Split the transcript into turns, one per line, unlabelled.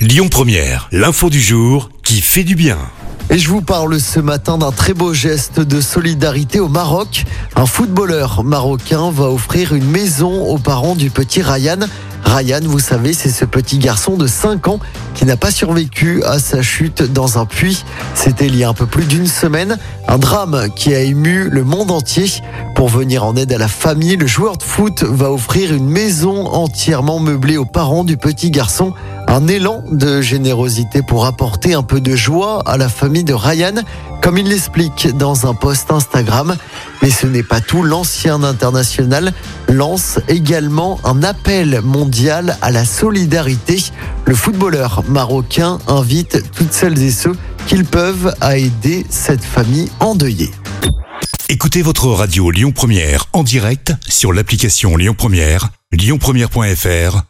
Lyon Première, l'info du jour qui fait du bien.
Et je vous parle ce matin d'un très beau geste de solidarité au Maroc. Un footballeur marocain va offrir une maison aux parents du petit Ryan. Ryan, vous savez, c'est ce petit garçon de 5 ans qui n'a pas survécu à sa chute dans un puits. C'était il y a un peu plus d'une semaine. Un drame qui a ému le monde entier. Pour venir en aide à la famille, le joueur de foot va offrir une maison entièrement meublée aux parents du petit garçon. Un élan de générosité pour apporter un peu de joie à la famille de Ryan, comme il l'explique dans un post Instagram. Mais ce n'est pas tout, l'ancien international lance également un appel mondial à la solidarité. Le footballeur marocain invite toutes celles et ceux qu'ils peuvent à aider cette famille endeuillée.
Écoutez votre radio Lyon Première en direct sur l'application Lyon Première, lyonpremière.fr